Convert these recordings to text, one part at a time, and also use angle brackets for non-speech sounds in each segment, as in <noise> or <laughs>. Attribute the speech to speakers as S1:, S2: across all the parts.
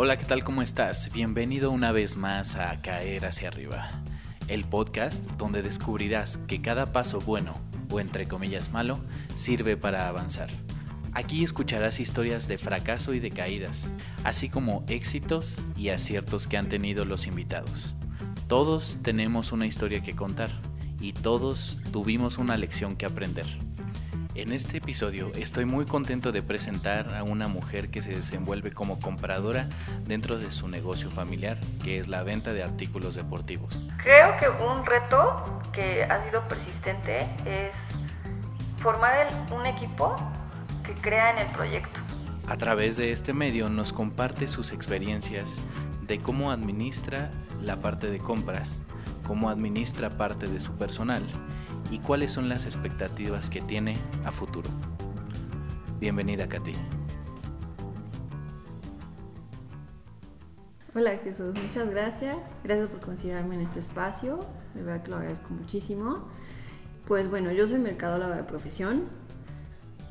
S1: Hola, ¿qué tal? ¿Cómo estás? Bienvenido una vez más a Caer hacia arriba, el podcast donde descubrirás que cada paso bueno, o entre comillas malo, sirve para avanzar. Aquí escucharás historias de fracaso y de caídas, así como éxitos y aciertos que han tenido los invitados. Todos tenemos una historia que contar y todos tuvimos una lección que aprender. En este episodio estoy muy contento de presentar a una mujer que se desenvuelve como compradora dentro de su negocio familiar, que es la venta de artículos deportivos.
S2: Creo que un reto que ha sido persistente es formar un equipo que crea en el proyecto.
S1: A través de este medio nos comparte sus experiencias de cómo administra la parte de compras, cómo administra parte de su personal y cuáles son las expectativas que tiene a futuro. Bienvenida, Katy.
S2: Hola Jesús, muchas gracias. Gracias por considerarme en este espacio. De verdad que lo agradezco muchísimo. Pues bueno, yo soy mercadóloga de profesión,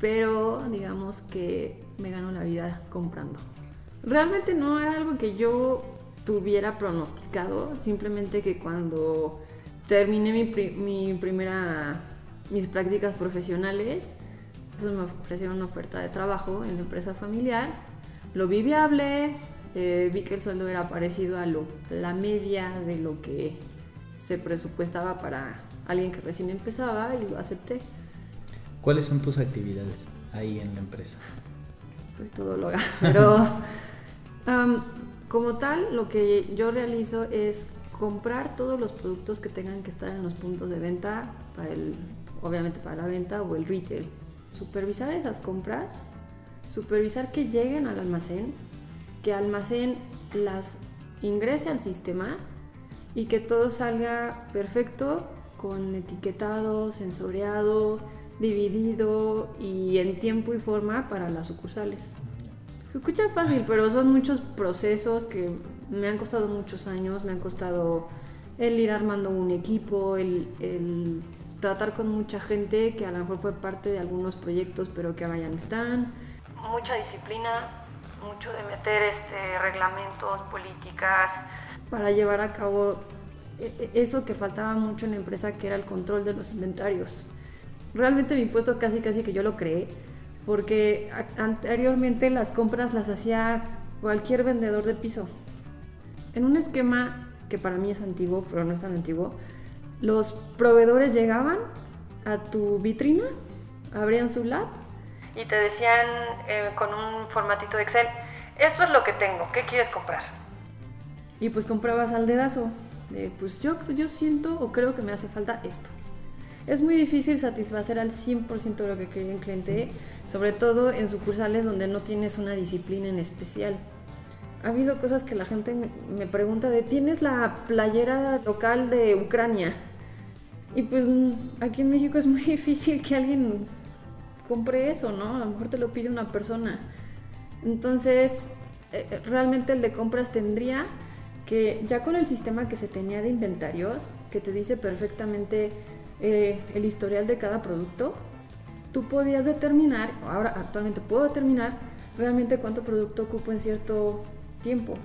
S2: pero digamos que me gano la vida comprando. Realmente no era algo que yo tuviera pronosticado, simplemente que cuando terminé mi, primera, mis prácticas profesionales. Entonces me ofrecieron una oferta de trabajo en la empresa familiar. Lo vi viable, eh, vi que el sueldo era parecido a lo, la media de lo que se presupuestaba para alguien que recién empezaba y lo acepté.
S1: ¿Cuáles son tus actividades ahí en la empresa?
S2: Soy todóloga, <laughs> pero como tal, lo que yo realizo es comprar todos los productos que tengan que estar en los puntos de venta, para el, obviamente para la venta o el retail. Supervisar esas compras, supervisar que lleguen al almacén, que almacén las ingrese al sistema y que todo salga perfecto con etiquetado, sensoriado, dividido y en tiempo y forma para las sucursales. Se escucha fácil, pero son muchos procesos que me han costado muchos años, me han costado el ir armando un equipo, el, tratar con mucha gente que a lo mejor fue parte de algunos proyectos, pero que ahora ya no están. Mucha disciplina, mucho de meter este, reglamentos, políticas, para llevar a cabo e, e, eso que faltaba mucho en la empresa, que era el control de los inventarios. Realmente mi puesto casi casi que yo lo creé porque anteriormente las compras las hacía cualquier vendedor de piso. En un esquema que para mí es antiguo, pero no es tan antiguo, los proveedores llegaban a tu vitrina, abrían su lab y te decían eh, con un formatito de Excel, esto es lo que tengo, ¿qué quieres comprar? Y pues comprabas al dedazo, de, pues yo, yo siento o creo que me hace falta esto es muy difícil satisfacer al 100% de lo que quiere el cliente, sobre todo en sucursales donde no tienes una disciplina en especial. Ha habido cosas que la gente me pregunta de, ¿tienes la playera local de Ucrania? Y pues aquí en México es muy <laughs> difícil que alguien compre eso, ¿no? A lo mejor te lo pide una persona. Entonces, eh, eh, realmente el de compras tendría que, ya con el sistema que se tenía de inventarios, que te dice perfectamente eh, el historial de cada producto, tú podías determinar, ahora actualmente puedo determinar realmente cuánto producto ocupo en cierto tiempo.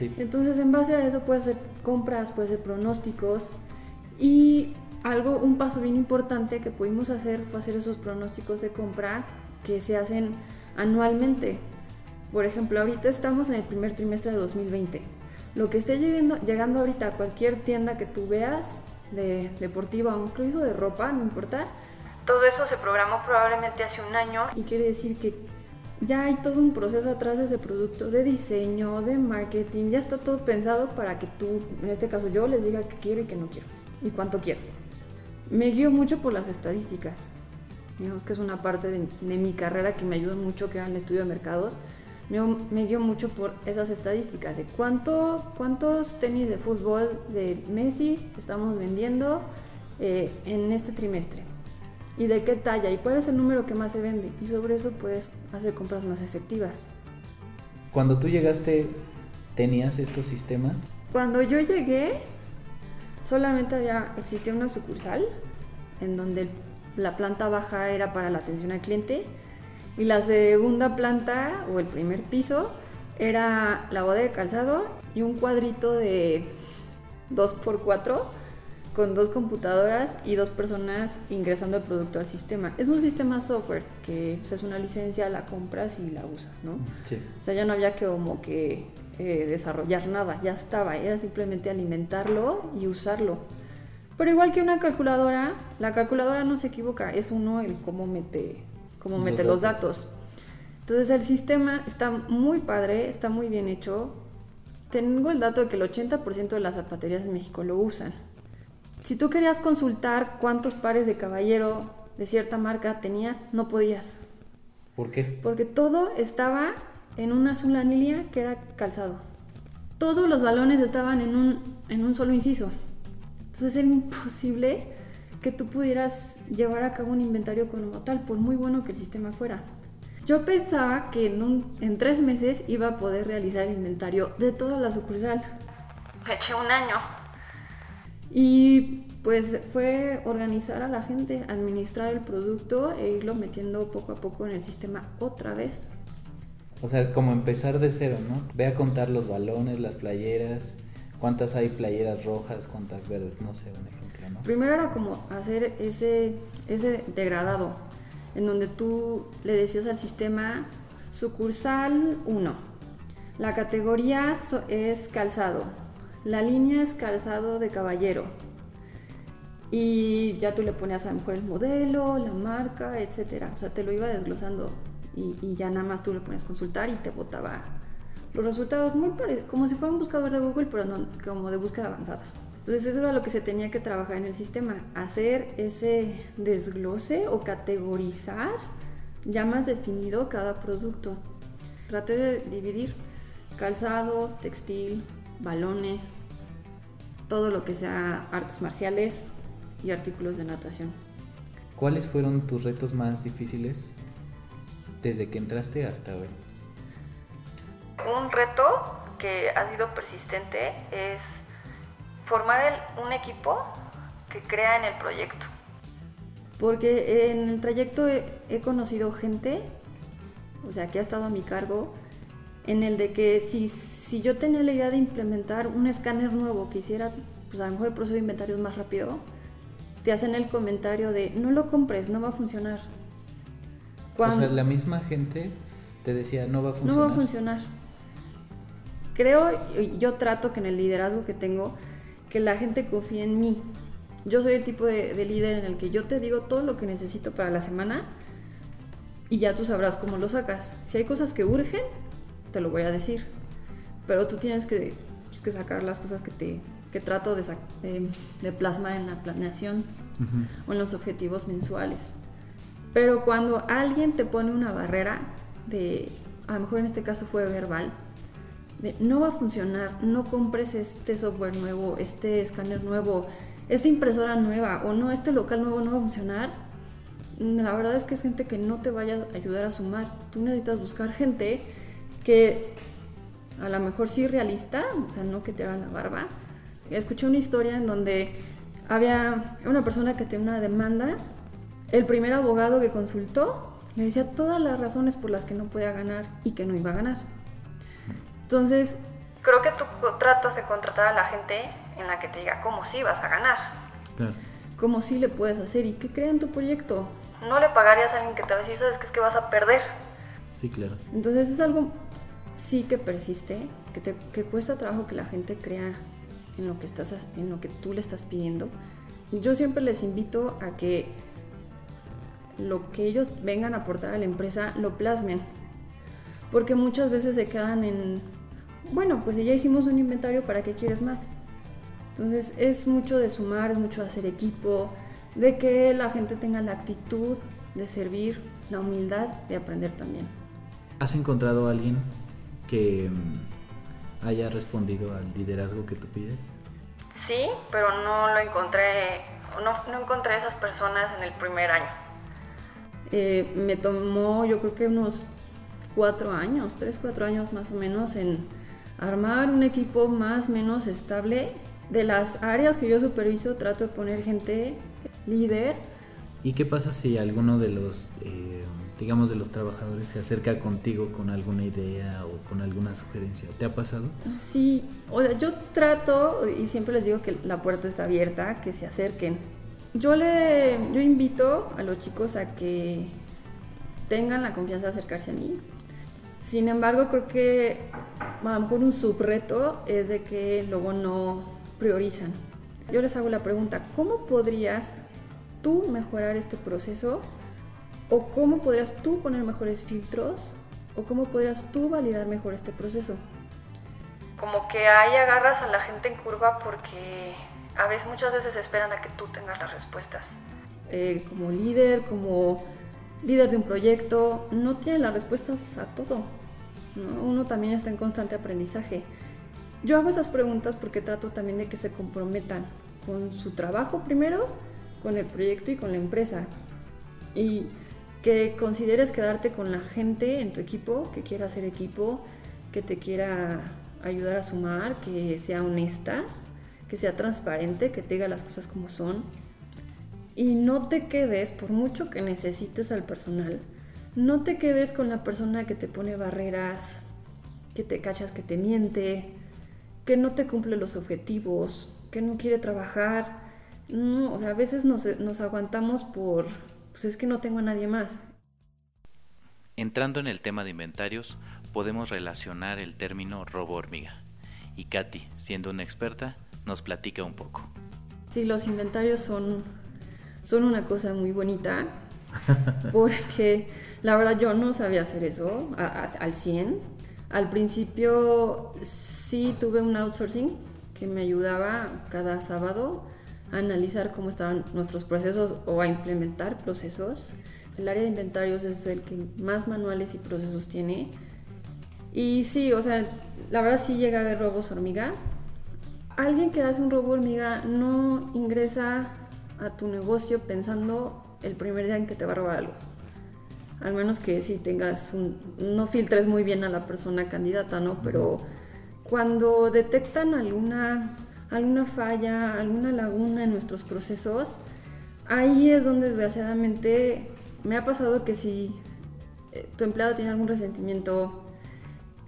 S2: Entonces, en base a eso puede ser compras, puede ser pronósticos y algo, un paso bien importante que pudimos hacer fue hacer esos pronósticos de compra que se hacen anualmente. Por ejemplo, ahorita estamos en el primer trimestre de 2020. Lo que esté llegando, llegando ahorita a cualquier tienda que tú veas de deportiva o incluso de ropa, no importa. Todo eso se programó probablemente hace un año y quiere decir que ya hay todo un proceso atrás de ese producto, de diseño, de marketing, ya está todo pensado para que tú, en este caso yo, les diga qué quiero y qué no quiero y cuánto quiero. Me guío mucho por las estadísticas, digamos que es una parte de, mi carrera que me ayuda mucho, que era el estudio de mercados. Me, me guío mucho por esas estadísticas de cuánto, cuántos tenis de fútbol de Messi estamos vendiendo eh, en este trimestre y de qué talla y cuál es el número que más se vende y sobre eso puedes hacer compras más efectivas.
S1: Cuando tú llegaste, ¿tenías estos sistemas?
S2: Cuando yo llegué, solamente había, existía una sucursal en donde la planta baja era para la atención al cliente y la segunda planta o el primer piso era la boda de calzado y un cuadrito de 2x4 con dos computadoras y dos personas ingresando el producto al sistema. Es un sistema software que pues, es una licencia, la compras y la usas, ¿no?
S1: Sí.
S2: O sea, ya no había que como que eh, desarrollar nada, ya estaba, era simplemente alimentarlo y usarlo. Pero igual que una calculadora, la calculadora no se equivoca, es uno el cómo mete, cómo
S1: Los
S2: mete los
S1: datos.
S2: datos. Entonces el sistema está muy padre, está muy bien hecho. Tengo el dato de que el 80% de las zapaterías en México lo usan. Si tú querías consultar cuántos pares de caballero de cierta marca tenías, no podías.
S1: ¿Por qué?
S2: Porque todo estaba en una sola línea que era calzado. Todos los balones estaban en un, en un solo inciso. Entonces era imposible que tú pudieras llevar a cabo un inventario como tal, por muy bueno que el sistema fuera. Yo pensaba que en, un- en tres meses iba a poder realizar el inventario de toda la sucursal. Me eché un año. Y pues fue organizar a la gente, administrar el producto e irlo metiendo poco a poco en el sistema otra vez.
S1: O sea, como empezar de cero, ¿no? Ve a contar los balones, las playeras, cuántas hay playeras rojas, cuántas verdes, no sé, un ejemplo, ¿no?
S2: Primero era como hacer ese, ese degradado, en donde tú le decías al sistema sucursal 1, la categoría es calzado, la línea es calzado de caballero. Y ya tú le ponías a lo mejor el modelo, la marca, etcétera. O sea, te lo iba desglosando y, ya nada más tú le ponías consultar y te botaba los resultados muy parecidos, como si fuera un buscador de Google, pero no como de búsqueda avanzada. Entonces eso era lo que se tenía que trabajar en el sistema, hacer ese desglose o categorizar ya más definido cada producto. Traté de dividir calzado, textil, balones, todo lo que sea artes marciales y artículos de natación.
S1: ¿Cuáles fueron tus retos más difíciles desde que entraste hasta hoy?
S2: Un reto que ha sido persistente es formar el- un equipo que crea en el proyecto. Porque en el trayecto he, he conocido gente, o sea, que ha estado a mi cargo, en el de que si, si yo tenía la idea de implementar un escáner nuevo que hiciera, pues a lo mejor el proceso de inventario es más rápido, te hacen el comentario de no lo compres, no va a funcionar.
S1: O sea, la misma gente te decía, no va a funcionar.
S2: No va a funcionar. Creo, yo trato que en el liderazgo que tengo, que la gente confíe en mí. Yo soy el tipo de, de líder en el que yo te digo todo lo que necesito para la semana y ya tú sabrás cómo lo sacas. Si hay cosas que urgen, te lo voy a decir. Pero tú tienes que, pues, que sacar las cosas que, te, que trato de, de- plasmar en la planeación
S1: Ujú.
S2: o en los objetivos mensuales. Pero cuando alguien te pone una barrera de, a lo mejor en este caso fue verbal, de no va a funcionar, no compres este software nuevo, este escáner nuevo, esta impresora nueva o no, este local nuevo no va a funcionar, la verdad es que es gente que no te vaya a ayudar a sumar. Tú necesitas buscar gente que a lo mejor sí realista, o sea, no que te hagan la barba. Escuché una historia en donde había una persona que tenía una demanda, el primer abogado que consultó le decía todas las razones por las que no podía ganar y que no iba a ganar. Entonces, creo que tu trato de contratar a la gente en la que te diga cómo sí vas a ganar,
S1: Claro.
S2: cómo sí le puedes hacer y que crea en tu proyecto. No le pagarías a alguien que te va a decir, sabes que es que vas a perder.
S1: Sí, claro.
S2: Entonces es algo sí que persiste, que, te, que cuesta trabajo que la gente crea en lo que estás en lo que tú le estás pidiendo. Yo siempre les invito a que lo que ellos vengan a aportar a la empresa lo plasmen, porque muchas veces se quedan en bueno, pues ya hicimos un inventario, ¿para qué quieres más? Entonces es mucho de sumar, es mucho de hacer equipo, de que la gente tenga la actitud de servir, la humildad de aprender también.
S1: ¿Has encontrado a alguien que mm, haya respondido al liderazgo que tú pides?
S2: Sí, pero no lo encontré, no, no encontré esas personas en el primer año. Eh, me tomó yo creo que unos cuatro años, tres, cuatro años más o menos en armar un equipo más o menos estable. De las áreas que yo superviso trato de poner gente líder.
S1: ¿Y qué pasa si alguno de los eh, digamos, de los trabajadores se acerca contigo con alguna idea o con alguna sugerencia. ¿Te ha pasado?
S2: Sí, o sea, yo trato y siempre les digo que la puerta está abierta, que se acerquen. Yo le yo invito a los chicos a que tengan la confianza de acercarse a mí. Sin embargo, creo que a lo mejor un subreto es de que luego no priorizan. Yo les hago la pregunta, ¿cómo podrías tú mejorar este proceso? ¿O cómo podrías tú poner mejores filtros? ¿O cómo podrías tú validar mejor este proceso? Como que ahí agarras a la gente en curva porque a veces, muchas veces esperan a que tú tengas las respuestas. Eh, como líder, como líder de un proyecto, no tienen las respuestas a todo. Uno también está en constante aprendizaje. Yo hago esas preguntas porque trato también de que se comprometan con su trabajo primero, con el proyecto y con la empresa. Y que consideres quedarte con la gente en tu equipo, que quiera hacer equipo, que te quiera ayudar a sumar, que sea honesta, que sea transparente, que te diga las cosas como son. Y no te quedes, por mucho que necesites al personal, no te quedes con la persona que te pone barreras, que te cachas que te miente, que no te cumple los objetivos, que no quiere trabajar. No, o sea, a veces nos, nos aguantamos por, pues es que no tengo a nadie más.
S1: Entrando en el tema de inventarios, podemos relacionar el término robo hormiga. Y Katy, siendo una experta, nos platica un poco.
S2: Sí, los inventarios son, son una cosa muy bonita, <laughs> porque la verdad yo no sabía hacer eso al 100. Al principio sí tuve un outsourcing que me ayudaba cada sábado a analizar cómo estaban nuestros procesos o a implementar procesos. El área de inventarios es el que más manuales y procesos tiene. Y sí, o sea, la verdad sí llega a haber robos hormiga. Alguien que hace un robo hormiga no ingresa a tu negocio pensando el primer día en que te va a robar algo. Al menos que si tengas un... no filtres muy bien a la persona candidata, ¿no? Pero cuando detectan alguna alguna falla, alguna laguna en nuestros procesos, ahí es donde desgraciadamente me ha pasado que si eh, tu empleado tiene algún resentimiento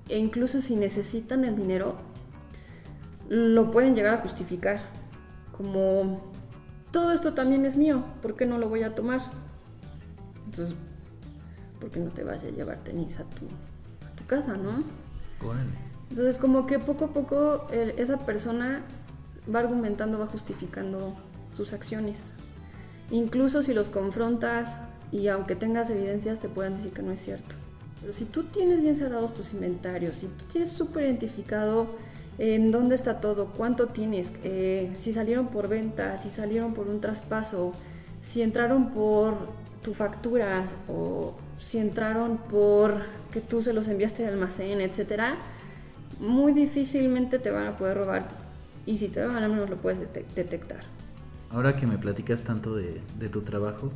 S2: e incluso si necesitan el dinero, lo pueden llegar a justificar como todo esto también es mío, ¿por qué no lo voy a tomar? Entonces, ¿por qué no te vas a llevar tenis a tu, a tu casa, no? Entonces, como que poco a poco esa persona va argumentando, va justificando sus acciones. Incluso si los confrontas y aunque tengas evidencias te puedan decir que no es cierto. Pero si tú tienes bien cerrados tus inventarios, si tú tienes súper identificado en dónde está todo, cuánto tienes, eh, si salieron por venta, si salieron por un traspaso, si entraron por tu facturas o si entraron por que tú se los enviaste al almacén, etcétera, muy difícilmente te van a poder robar y si te van al menos lo puedes este, detectar.
S1: Ahora que me platicas tanto de, tu trabajo,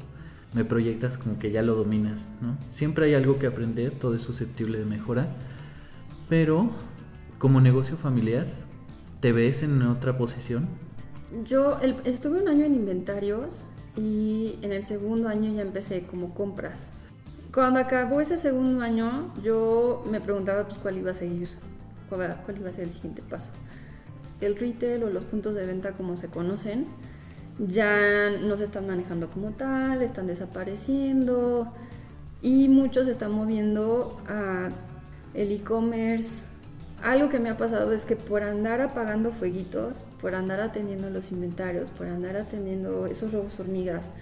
S1: me proyectas como que ya lo dominas, ¿no? Siempre hay algo que aprender, todo es susceptible de mejora, pero como negocio familiar, ¿te ves en otra posición?
S2: Yo estuve un año en inventarios y en el segundo año ya empecé como compras. Cuando acabó ese segundo año, yo me preguntaba pues cuál iba a seguir, cuál iba a ser el siguiente paso el retail o los puntos de venta como se conocen ya no se están manejando como tal, están desapareciendo y muchos se están moviendo a el e-commerce. Algo que me ha pasado es que por andar apagando fueguitos, por andar atendiendo los inventarios, por andar atendiendo esos robos hormigas,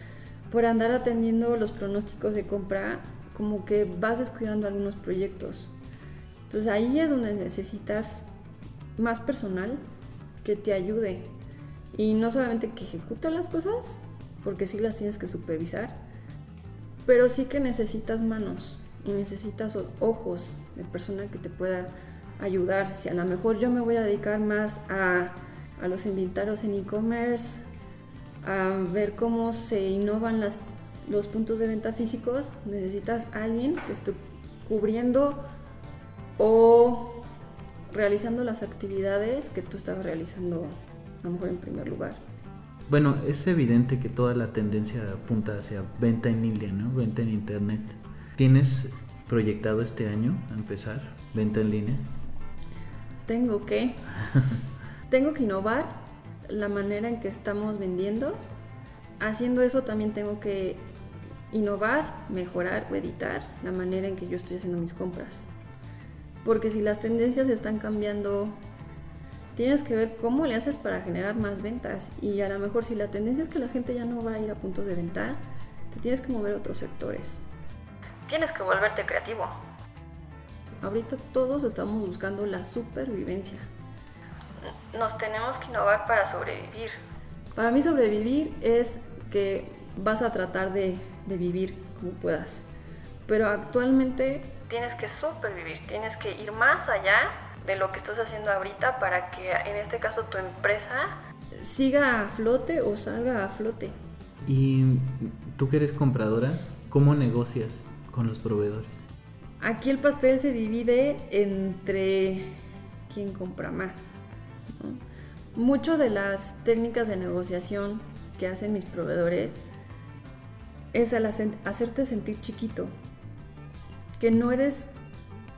S2: por andar atendiendo los pronósticos de compra, como que vas descuidando algunos proyectos. Entonces ahí es donde necesitas más personal, que te ayude. Y no solamente que ejecute las cosas, porque sí las tienes que supervisar, pero sí que necesitas manos y necesitas ojos de persona que te pueda ayudar. Si a lo mejor yo me voy a dedicar más a, a los inventarios en e-commerce, a ver cómo se innovan las, los puntos de venta físicos, necesitas alguien que esté cubriendo o realizando las actividades que tú estabas realizando a lo mejor en primer lugar.
S1: Bueno, es evidente que toda la tendencia apunta hacia venta en línea, ¿no? Venta en internet. ¿Tienes proyectado este año empezar venta en línea?
S2: Tengo que. <laughs> tengo que innovar la manera en que estamos vendiendo. Haciendo eso también tengo que innovar, mejorar o editar la manera en que yo estoy haciendo mis compras. Porque si las tendencias están cambiando, tienes que ver cómo le haces para generar más ventas. Y a lo mejor si la tendencia es que la gente ya no va a ir a puntos de venta, te tienes que mover a otros sectores. Tienes que volverte creativo. Ahorita todos estamos buscando la supervivencia. Nos tenemos que innovar para sobrevivir. Para mí sobrevivir es que vas a tratar de, de vivir como puedas. Pero actualmente tienes que supervivir, tienes que ir más allá de lo que estás haciendo ahorita para que en este caso tu empresa siga a flote o salga a flote.
S1: ¿Y tú que eres compradora, cómo negocias con los proveedores?
S2: Aquí el pastel se divide entre quién compra más. Mucho de las técnicas de negociación que hacen mis proveedores es al hacerte sentir chiquito, que no eres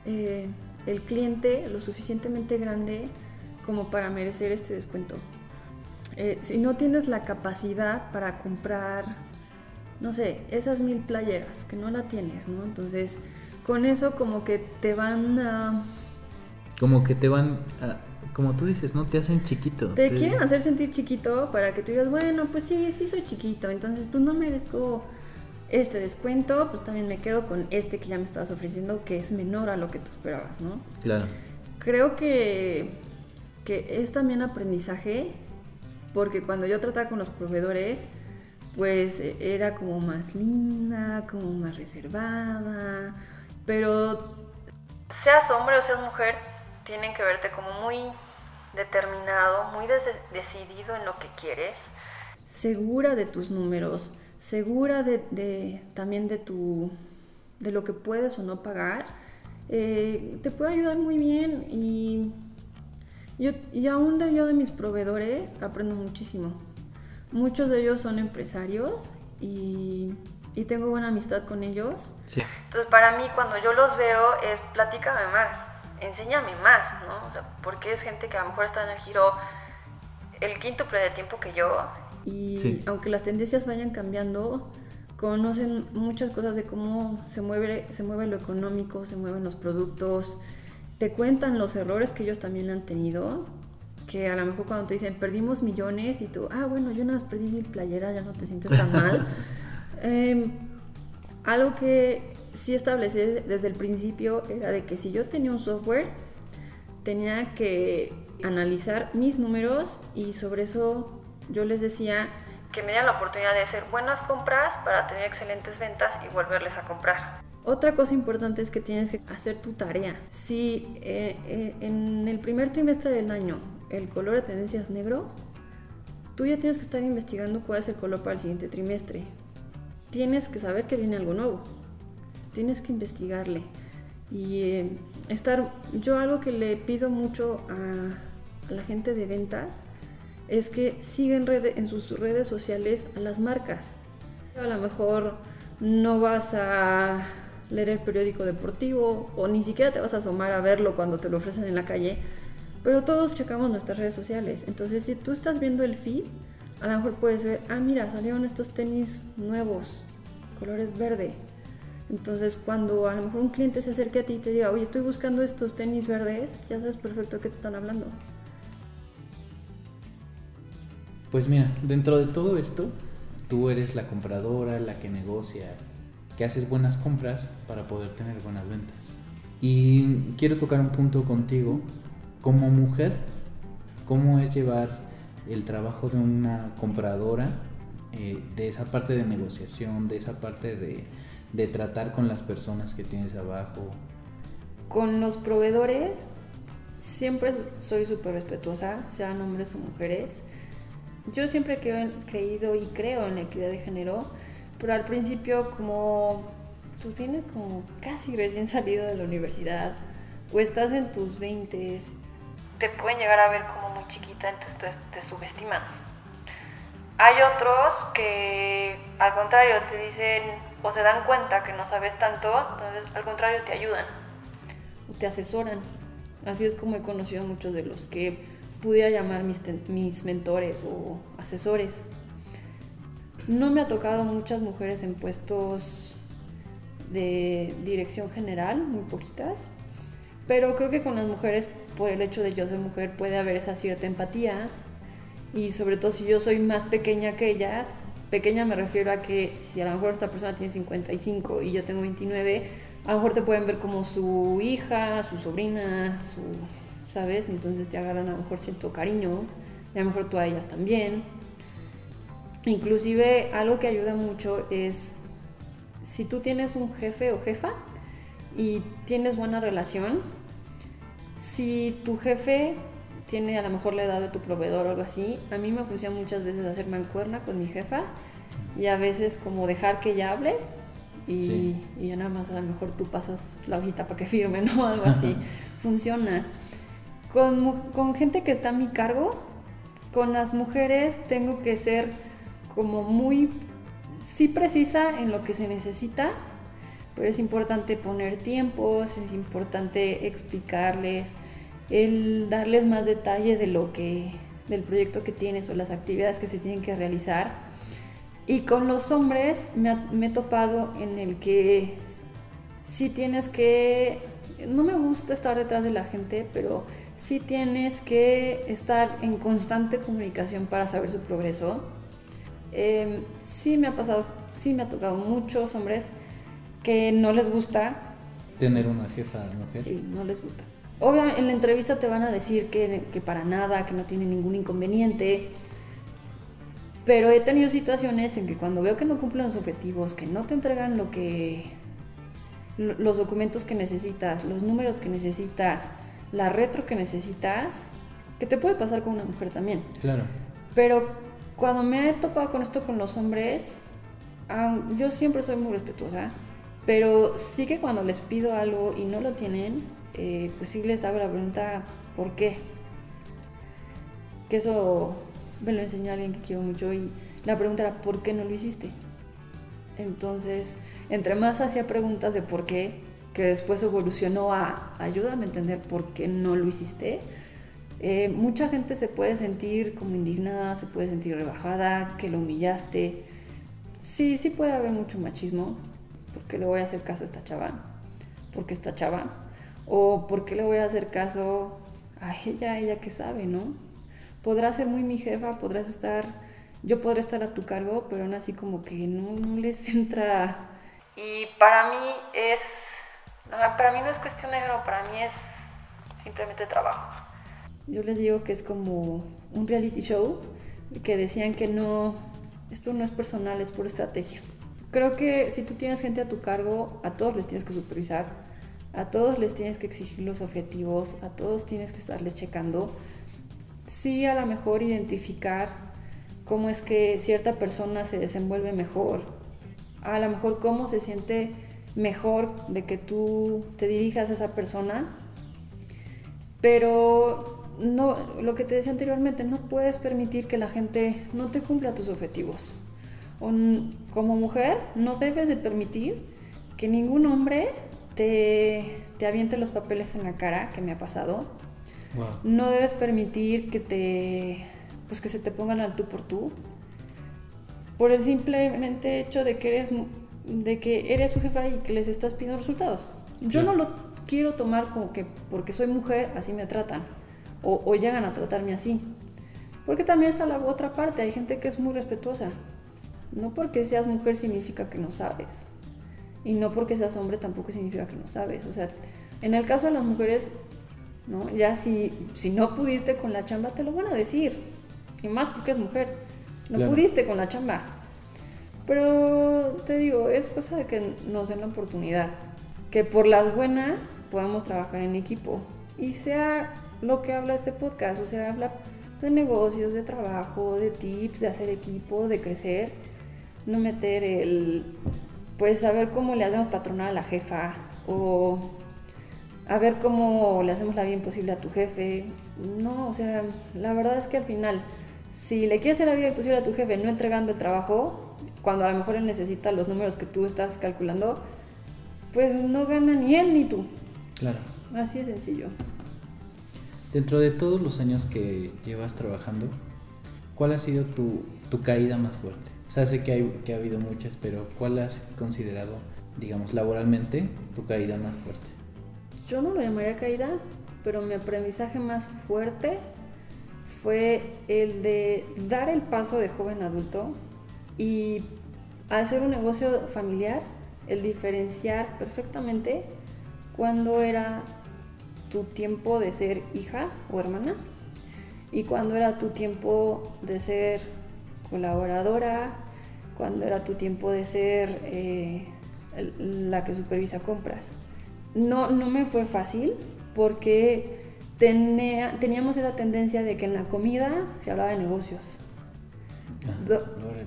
S2: eh, el cliente lo suficientemente grande como para merecer este descuento. Eh, si no tienes la capacidad para comprar, no sé, esas mil playeras, que no la tienes, ¿no? Entonces, con eso como que te van a...
S1: Como que te van a, Como tú dices, ¿no? Te hacen chiquito.
S2: Te, te quieren hacer sentir chiquito para que tú digas, bueno, pues sí, sí soy chiquito, entonces pues no merezco este descuento, pues también me quedo con este que ya me estabas ofreciendo, que es menor a lo que tú esperabas, ¿no?
S1: Claro.
S2: Creo que, que es también aprendizaje, porque cuando yo trataba con los proveedores, pues era como más linda, como más reservada, pero seas hombre o seas mujer, tienen que verte como muy determinado, muy decidido en lo que quieres, segura de tus números, segura de, también de, tu, de lo que puedes o no pagar, eh, te puede ayudar muy bien y, yo, y aún de yo de mis proveedores aprendo muchísimo. Muchos de ellos son empresarios y, y tengo buena amistad con ellos.
S1: Sí.
S2: Entonces para mí cuando yo los veo es platícame más, enséñame más, ¿no? porque es gente que a lo mejor está en el giro el quíntuple de tiempo que yo y aunque las tendencias vayan cambiando, conocen muchas cosas de cómo se mueve, se mueve lo económico, se mueven los productos, te cuentan los errores que ellos también han tenido, que a lo mejor cuando te dicen perdimos millones y tú, ah, bueno, yo nada más perdí mil playeras, ya no te sientes tan mal. <laughs> Em, algo que sí establecí desde el principio era de que si yo tenía un software, tenía que analizar mis números y sobre eso yo les decía que me dieran la oportunidad de hacer buenas compras para tener excelentes ventas y volverles a comprar. Otra cosa importante es que tienes que hacer tu tarea. Si eh, eh, en el primer trimestre del año el color de tendencia es negro, tú ya tienes que estar investigando cuál es el color para el siguiente trimestre. Tienes que saber que viene algo nuevo. Tienes que investigarle. Y eh, estar, yo algo que le pido mucho a la gente de ventas es que siguen en sus redes sociales a las marcas. A lo mejor no vas a leer el periódico deportivo o ni siquiera te vas a asomar a verlo cuando te lo ofrecen en la calle, pero todos checamos nuestras redes sociales. Entonces, si tú estás viendo el feed, a lo mejor puedes ver, ah, mira, salieron estos tenis nuevos, colores verde. Entonces, cuando a lo mejor un cliente se acerque a ti y te diga, oye, estoy buscando estos tenis verdes, ya sabes perfecto de qué te están hablando.
S1: Pues mira, dentro de todo esto, tú eres la compradora, la que negocia, que haces buenas compras para poder tener buenas ventas. Y quiero tocar un punto contigo. Como mujer, ¿cómo es llevar el trabajo de una compradora, eh, de esa parte de negociación, de esa parte de, de tratar con las personas que tienes abajo?
S2: Con los proveedores, siempre soy súper respetuosa, sean hombres o mujeres yo siempre he creído y creo en la equidad de género, pero al principio como pues vienes como casi recién salido de la universidad o estás en tus 20 te pueden llegar a ver como muy chiquita, entonces te subestiman. Hay otros que al contrario te dicen, o se dan cuenta que no sabes tanto, entonces al contrario te ayudan te asesoran. Así es como he conocido a muchos de los que pudiera llamar mis, mis mentores o asesores. No me ha tocado muchas mujeres en puestos de dirección general, muy poquitas, pero creo que con las mujeres, por el hecho de yo ser mujer, puede haber esa cierta empatía y sobre todo si yo soy más pequeña que ellas, pequeña me refiero a que si a lo mejor esta persona tiene 55 y yo tengo 29, a lo mejor te pueden ver como su hija, su sobrina, su, ¿sabes? Entonces te agarran a lo mejor cierto cariño, y a lo mejor tú a ellas también. Inclusive algo que ayuda mucho es si tú tienes un jefe o jefa y tienes buena relación, si tu jefe tiene a lo mejor la edad de tu proveedor o algo así, a mí me funciona muchas veces hacer mancuerna con mi jefa y a veces como dejar que ella hable y, ya nada más a lo mejor tú pasas la hojita para que firme, ¿no? <laughs> Algo así. <laughs> Funciona. Con, con gente que está a mi cargo, con las mujeres tengo que ser como muy, sí precisa en lo que se necesita, pero es importante poner tiempos, es importante explicarles, el darles más detalles de lo que, del proyecto que tienes o las actividades que se tienen que realizar. Y con los hombres me, me he topado en el que sí tienes que, no me gusta estar detrás de la gente, pero sí tienes que estar en constante comunicación para saber su progreso. Eh, sí me ha pasado, sí me ha tocado muchos hombres que no les gusta.
S1: Tener una jefa mujer.
S2: Sí, no les gusta. Obviamente en la entrevista te van a decir que, que para nada, que no tiene ningún inconveniente, pero he tenido situaciones en que cuando veo que no cumplen los objetivos, que no te entregan lo que los documentos que necesitas, los números que necesitas, la retro que necesitas, que te puede pasar con una mujer también.
S1: Claro.
S2: Pero cuando me he topado con esto con los hombres, yo siempre soy muy respetuosa, pero sí que cuando les pido algo y no lo tienen, eh, pues sí les hago la pregunta, ¿por qué? Que eso me lo enseñó alguien que quiero mucho y la pregunta era, ¿por qué no lo hiciste? Entonces, entre más hacía preguntas de por qué, que después evolucionó a ayúdame a entender por qué no lo hiciste, eh, mucha gente se puede sentir como indignada, se puede sentir rebajada, que lo humillaste. Sí, sí puede haber mucho machismo, porque le voy a hacer caso a esta chava, porque esta chava, o porque le voy a hacer caso a ella, ella que sabe, ¿no? Podrás ser muy mi jefa, podrás estar, yo podré estar a tu cargo, pero aún así como que no, no les <laughs> entra. Y para mí es, para mí no es cuestión de género, para mí es simplemente trabajo. Yo les digo que es como un reality show, que decían que no, esto no es personal, es por estrategia. Creo que si tú tienes gente a tu cargo, a todos les tienes que supervisar, a todos les tienes que exigir los objetivos, a todos tienes que estarles checando. Sí, a lo mejor identificar cómo es que cierta persona se desenvuelve mejor, a lo mejor cómo se siente mejor de que tú te dirijas a esa persona, pero no, lo que te decía anteriormente, no puedes permitir que la gente no te cumpla tus objetivos como mujer no debes de permitir que ningún hombre te, te aviente los papeles en la cara, que me ha pasado. No debes permitir que te pues que se te pongan al tú por tú. Por el simplemente hecho de que eres de que eres su jefa y que les estás pidiendo resultados. Yo no lo quiero tomar como que porque soy mujer así me tratan o, o llegan a tratarme así. Porque también está la otra parte, hay gente que es muy respetuosa no porque seas mujer significa que no sabes. Y no porque seas hombre tampoco significa que no sabes. O sea, en el caso de las mujeres, ¿no? Ya si, si no pudiste con la chamba, te lo van a decir. Y más porque es mujer. No pudiste con la chamba. Pero te digo, es cosa de que nos den la oportunidad. Que por las buenas podamos trabajar en equipo. Y sea lo que habla este podcast. O sea, habla de negocios, de trabajo, de tips, de hacer equipo, de crecer no meter el, pues saber cómo le hacemos patronar a la jefa o a ver cómo le hacemos la vida imposible a tu jefe. No, o sea, la verdad es que al final, si le quieres hacer la vida imposible a tu jefe no entregando el trabajo, cuando a lo mejor él necesita los números que tú estás calculando, pues no gana ni él ni tú.
S1: Claro.
S2: Así de sencillo.
S1: Dentro de todos los años que llevas trabajando, ¿cuál ha sido tu, tu caída más fuerte? O sea, sé que, hay, que ha habido muchas, pero ¿cuál has considerado, digamos, laboralmente tu caída más fuerte?
S2: Yo no lo llamaría caída, pero mi aprendizaje más fuerte fue el de dar el paso de joven adulto y hacer un negocio familiar, el diferenciar perfectamente cuando era tu tiempo de ser hija o hermana y cuando era tu tiempo de ser colaboradora, cuando era tu tiempo de ser eh, la que supervisa compras. No, no me fue fácil porque tenía, teníamos esa tendencia de que en la comida se hablaba de negocios.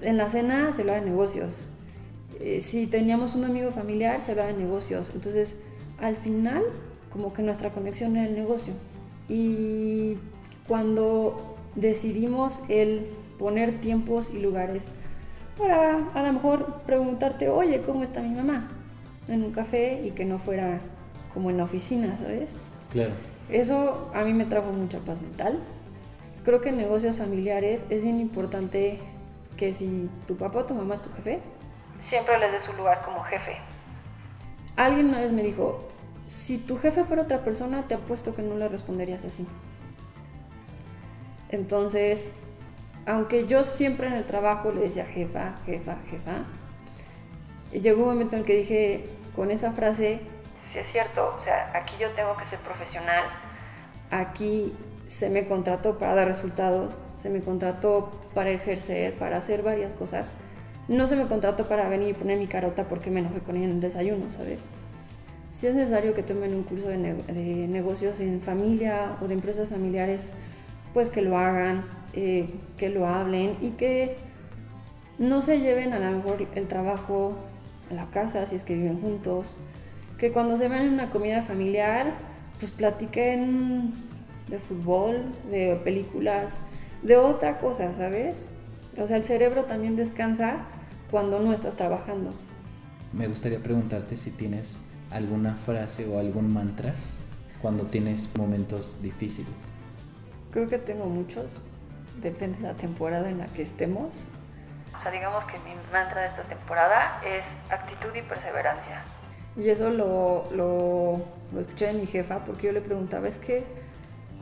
S2: En la cena se hablaba de negocios. Eh, si teníamos un amigo familiar se hablaba de negocios. Entonces, al final, como que nuestra conexión era el negocio. Y cuando decidimos el poner tiempos y lugares para a lo mejor preguntarte, oye, ¿cómo está mi mamá? En un café y que no fuera como en la oficina, ¿sabes?
S1: Claro.
S2: Eso a mí me trajo mucha paz mental. Creo que en negocios familiares es bien importante que si tu papá o tu mamá es tu jefe, siempre les des su lugar como jefe. Alguien una vez me dijo, si tu jefe fuera otra persona, te apuesto que no le responderías así. Entonces, aunque yo siempre en el trabajo le decía jefa, jefa, jefa, llegó un momento en el que dije, con esa frase, si es cierto, o sea, aquí yo tengo que ser profesional, aquí se me contrató para dar resultados, se me contrató para ejercer, para hacer varias cosas. No se me contrató para venir y poner mi carota porque me enojé con ella en el desayuno, ¿sabes? Si es necesario que tomen un curso de, negocios en familia o de empresas familiares, pues que lo hagan, eh, que lo hablen y que no se lleven a lo mejor el trabajo a la casa si es que viven juntos, que cuando se van en una comida familiar, pues platiquen de fútbol, de películas, de otra cosa, ¿sabes? O sea, el cerebro también descansa cuando no estás trabajando.
S1: Me gustaría preguntarte si tienes alguna frase o algún mantra cuando tienes momentos difíciles.
S2: Creo que tengo muchos, depende de la temporada en la que estemos. O sea, digamos que mi mantra de esta temporada es actitud y perseverancia. Y eso lo, lo, lo, escuché de mi jefa porque yo le preguntaba, es que,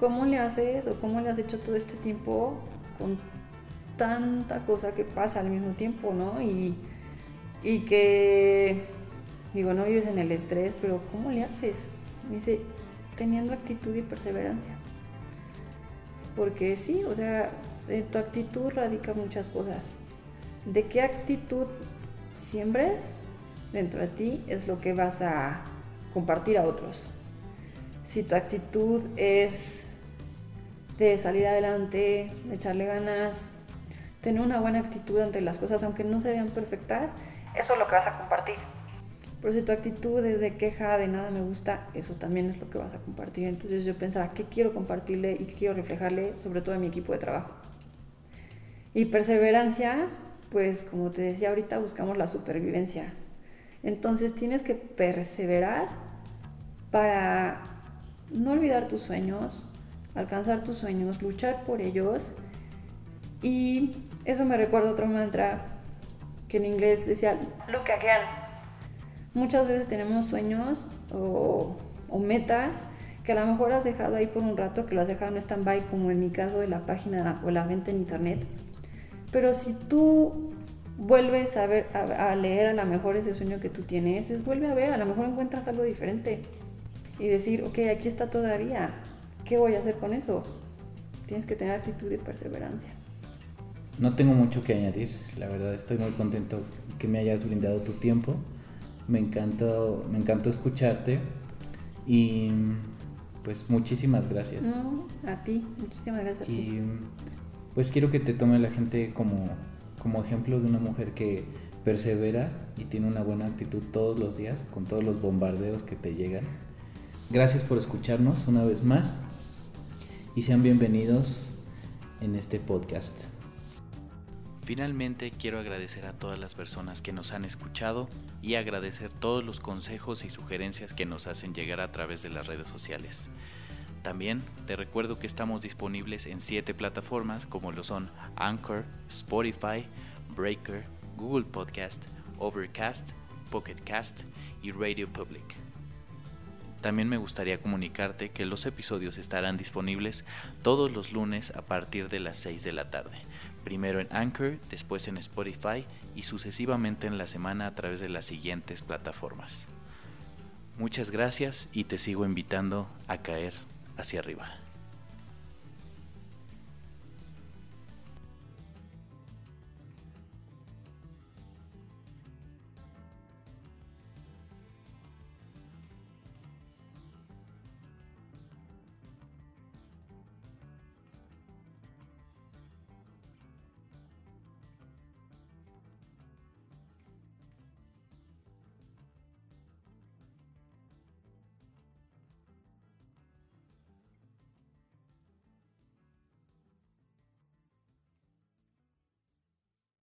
S2: ¿cómo le haces o cómo le has hecho todo este tiempo con tanta cosa que pasa al mismo tiempo, ¿no? Y, y que, digo, no vives en el estrés, pero ¿cómo le haces? Me dice, teniendo actitud y perseverancia. Porque sí, o sea, en tu actitud radica muchas cosas. ¿De qué actitud siembres? dentro de ti es lo que vas a compartir a otros. Si tu actitud es de salir adelante, de echarle ganas, tener una buena actitud ante las cosas, aunque no se vean perfectas, eso es lo que vas a compartir. Pero si tu actitud es de queja, de nada me gusta, eso también es lo que vas a compartir. Entonces yo pensaba, ¿qué quiero compartirle y qué quiero reflejarle, sobre todo a mi equipo de trabajo? Y perseverancia, pues como te decía ahorita, buscamos la supervivencia. Entonces tienes que perseverar para no olvidar tus sueños, alcanzar tus sueños, luchar por ellos. Y eso me recuerda otro mantra que en inglés decía, look again. Muchas veces tenemos sueños o, metas que a lo mejor has dejado ahí por un rato, que lo has dejado en stand-by, como en mi caso de la página o la venta en internet. Pero si tú vuelves a, ver, a, leer a lo mejor ese sueño que tú tienes, es vuelve a ver, a lo mejor encuentras algo diferente y decir, ok, aquí está todavía, ¿qué voy a hacer con eso? Tienes que tener actitud y perseverancia.
S1: No tengo mucho que añadir, la verdad estoy muy contento que me hayas brindado tu tiempo, me encantó, me encantó escucharte y pues muchísimas gracias.
S2: No, a ti, muchísimas gracias a
S1: y, ti. Pues quiero que te tome la gente como como ejemplo de una mujer que persevera y tiene una buena actitud todos los días con todos los bombardeos que te llegan. Gracias por escucharnos una vez más y sean bienvenidos en este podcast. Finalmente quiero agradecer a todas las personas que nos han escuchado y agradecer todos los consejos y sugerencias que nos hacen llegar a través de las redes sociales. También te recuerdo que estamos disponibles en siete plataformas como lo son Anchor, Spotify, Breaker, Google Podcast, Overcast, Pocket Cast y Radio Public. También me gustaría comunicarte que los episodios estarán disponibles todos los lunes a partir de las 6 de la tarde, primero en Anchor, después en Spotify y sucesivamente en la semana a través de las siguientes plataformas. Muchas gracias y te sigo invitando a caer hacia arriba.